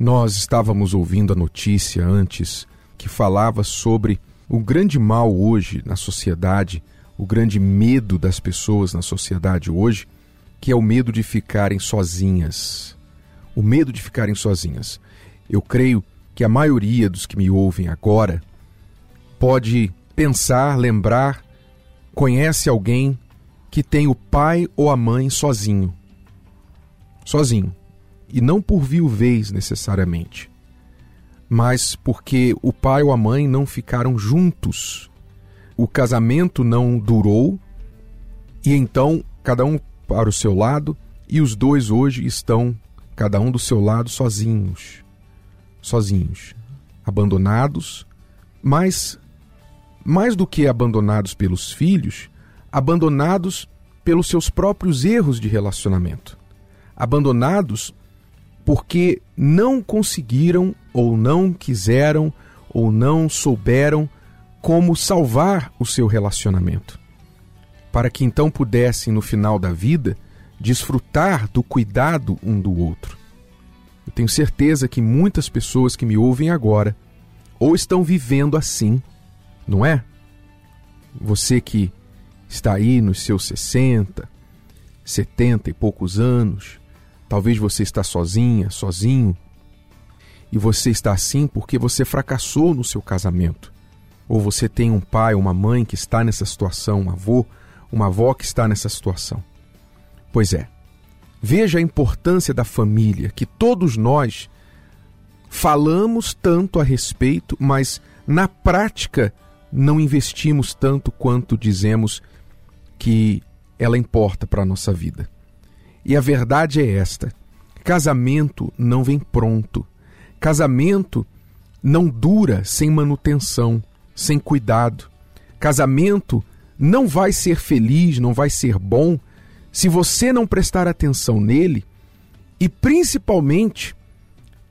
Nós estávamos ouvindo a notícia antes que falava sobre o grande mal hoje na sociedade, o grande medo das pessoas na sociedade hoje, que é o medo de ficarem sozinhas. O medo de ficarem sozinhas. Eu creio que a maioria dos que me ouvem agora pode pensar, lembrar, conhece alguém que tem o pai ou a mãe sozinho. Sozinho e não por viuvez necessariamente, mas porque o pai ou a mãe não ficaram juntos. O casamento não durou e então cada um para o seu lado e os dois hoje estão cada um do seu lado sozinhos. Sozinhos, abandonados, mas mais do que abandonados pelos filhos, abandonados pelos seus próprios erros de relacionamento. Abandonados porque não conseguiram ou não quiseram ou não souberam como salvar o seu relacionamento, para que então pudessem, no final da vida, desfrutar do cuidado um do outro. Eu tenho certeza que muitas pessoas que me ouvem agora ou estão vivendo assim, não é? Você que está aí nos seus 60, 70 e poucos anos, Talvez você está sozinha, sozinho, e você está assim porque você fracassou no seu casamento. Ou você tem um pai uma mãe que está nessa situação, um avô, uma avó que está nessa situação. Pois é. Veja a importância da família, que todos nós falamos tanto a respeito, mas na prática não investimos tanto quanto dizemos que ela importa para a nossa vida. E a verdade é esta: casamento não vem pronto. Casamento não dura sem manutenção, sem cuidado. Casamento não vai ser feliz, não vai ser bom se você não prestar atenção nele e principalmente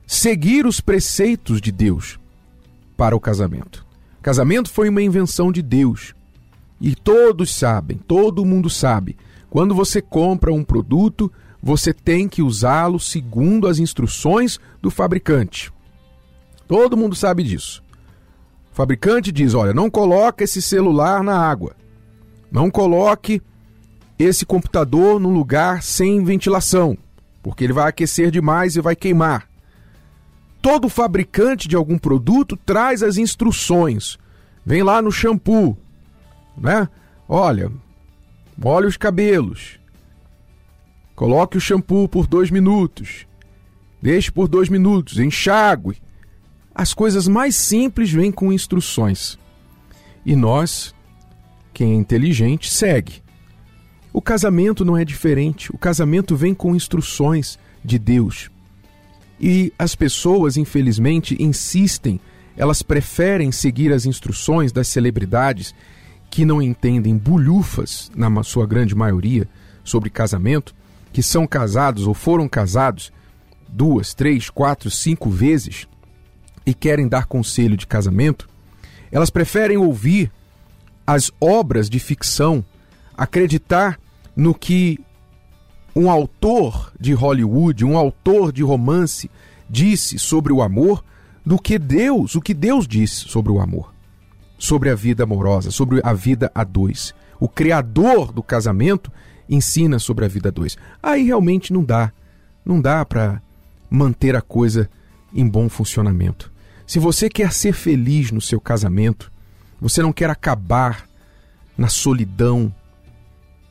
seguir os preceitos de Deus para o casamento. Casamento foi uma invenção de Deus. E todos sabem, todo mundo sabe quando você compra um produto, você tem que usá-lo segundo as instruções do fabricante. Todo mundo sabe disso. O fabricante diz: olha, não coloque esse celular na água. Não coloque esse computador num lugar sem ventilação, porque ele vai aquecer demais e vai queimar. Todo fabricante de algum produto traz as instruções. Vem lá no shampoo, né? Olha, Molhe os cabelos. Coloque o shampoo por dois minutos. Deixe por dois minutos. Enxague. As coisas mais simples vêm com instruções. E nós, quem é inteligente, segue. O casamento não é diferente. O casamento vem com instruções de Deus. E as pessoas, infelizmente, insistem, elas preferem seguir as instruções das celebridades que não entendem bulhufas, na sua grande maioria, sobre casamento, que são casados ou foram casados duas, três, quatro, cinco vezes e querem dar conselho de casamento, elas preferem ouvir as obras de ficção, acreditar no que um autor de Hollywood, um autor de romance disse sobre o amor, do que Deus, o que Deus disse sobre o amor sobre a vida amorosa, sobre a vida a dois. O criador do casamento ensina sobre a vida a dois. Aí realmente não dá. Não dá para manter a coisa em bom funcionamento. Se você quer ser feliz no seu casamento, você não quer acabar na solidão,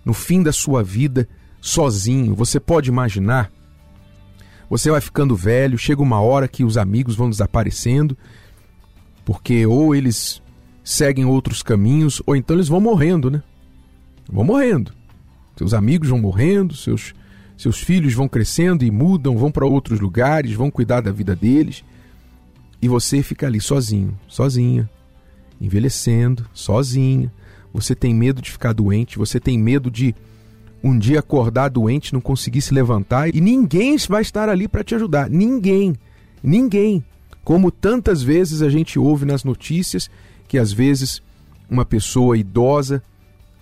no fim da sua vida, sozinho. Você pode imaginar? Você vai ficando velho, chega uma hora que os amigos vão desaparecendo, porque ou eles seguem outros caminhos, ou então eles vão morrendo, né? Vão morrendo. Seus amigos vão morrendo, seus, seus filhos vão crescendo e mudam, vão para outros lugares, vão cuidar da vida deles. E você fica ali sozinho, sozinha, envelhecendo, sozinha. Você tem medo de ficar doente, você tem medo de um dia acordar doente, não conseguir se levantar e ninguém vai estar ali para te ajudar. Ninguém. Ninguém. Como tantas vezes a gente ouve nas notícias que às vezes uma pessoa idosa,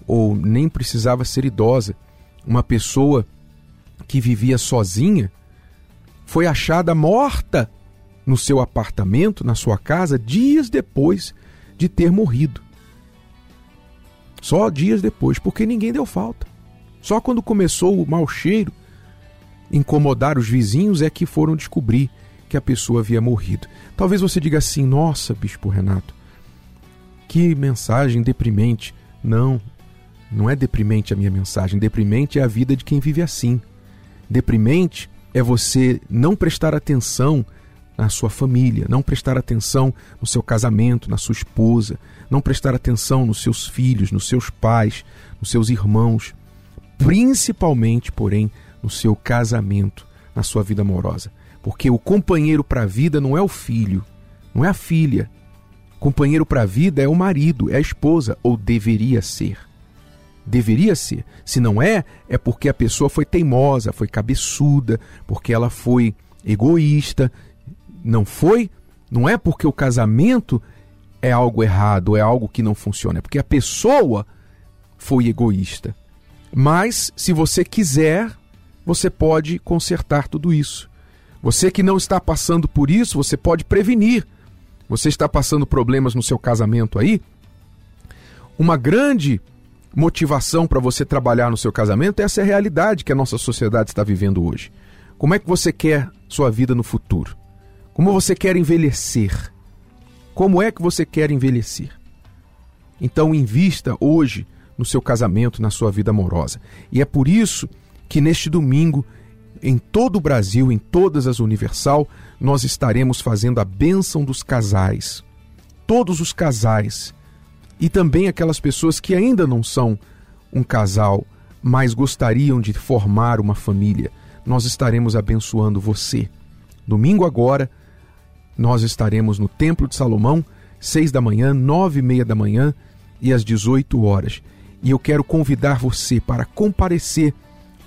ou nem precisava ser idosa, uma pessoa que vivia sozinha, foi achada morta no seu apartamento, na sua casa, dias depois de ter morrido. Só dias depois, porque ninguém deu falta. Só quando começou o mau cheiro incomodar os vizinhos é que foram descobrir que a pessoa havia morrido. Talvez você diga assim: "Nossa, bispo Renato, que mensagem deprimente". Não, não é deprimente a minha mensagem, deprimente é a vida de quem vive assim. Deprimente é você não prestar atenção na sua família, não prestar atenção no seu casamento, na sua esposa, não prestar atenção nos seus filhos, nos seus pais, nos seus irmãos, principalmente, porém, no seu casamento, na sua vida amorosa. Porque o companheiro para a vida não é o filho, não é a filha. Companheiro para a vida é o marido, é a esposa, ou deveria ser. Deveria ser. Se não é, é porque a pessoa foi teimosa, foi cabeçuda, porque ela foi egoísta. Não foi? Não é porque o casamento é algo errado, é algo que não funciona, é porque a pessoa foi egoísta. Mas, se você quiser, você pode consertar tudo isso. Você que não está passando por isso, você pode prevenir. Você está passando problemas no seu casamento aí? Uma grande motivação para você trabalhar no seu casamento é essa realidade que a nossa sociedade está vivendo hoje. Como é que você quer sua vida no futuro? Como você quer envelhecer? Como é que você quer envelhecer? Então, invista hoje no seu casamento, na sua vida amorosa. E é por isso que neste domingo, em todo o Brasil, em todas as Universal, nós estaremos fazendo a bênção dos casais. Todos os casais e também aquelas pessoas que ainda não são um casal, mas gostariam de formar uma família. Nós estaremos abençoando você. Domingo agora, nós estaremos no Templo de Salomão, seis da manhã, nove e meia da manhã e às 18 horas. E eu quero convidar você para comparecer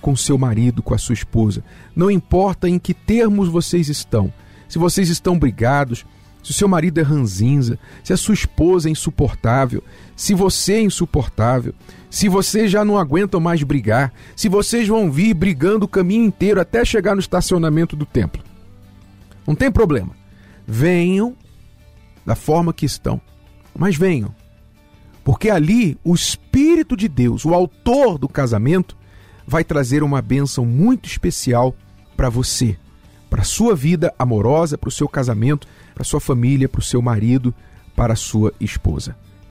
com seu marido, com a sua esposa. Não importa em que termos vocês estão. Se vocês estão brigados, se o seu marido é ranzinza, se a sua esposa é insuportável, se você é insuportável, se vocês já não aguentam mais brigar, se vocês vão vir brigando o caminho inteiro até chegar no estacionamento do templo. Não tem problema. Venham da forma que estão, mas venham. Porque ali o Espírito de Deus, o autor do casamento, vai trazer uma bênção muito especial para você, para a sua vida amorosa, para o seu casamento para sua família, para o seu marido, para a sua esposa.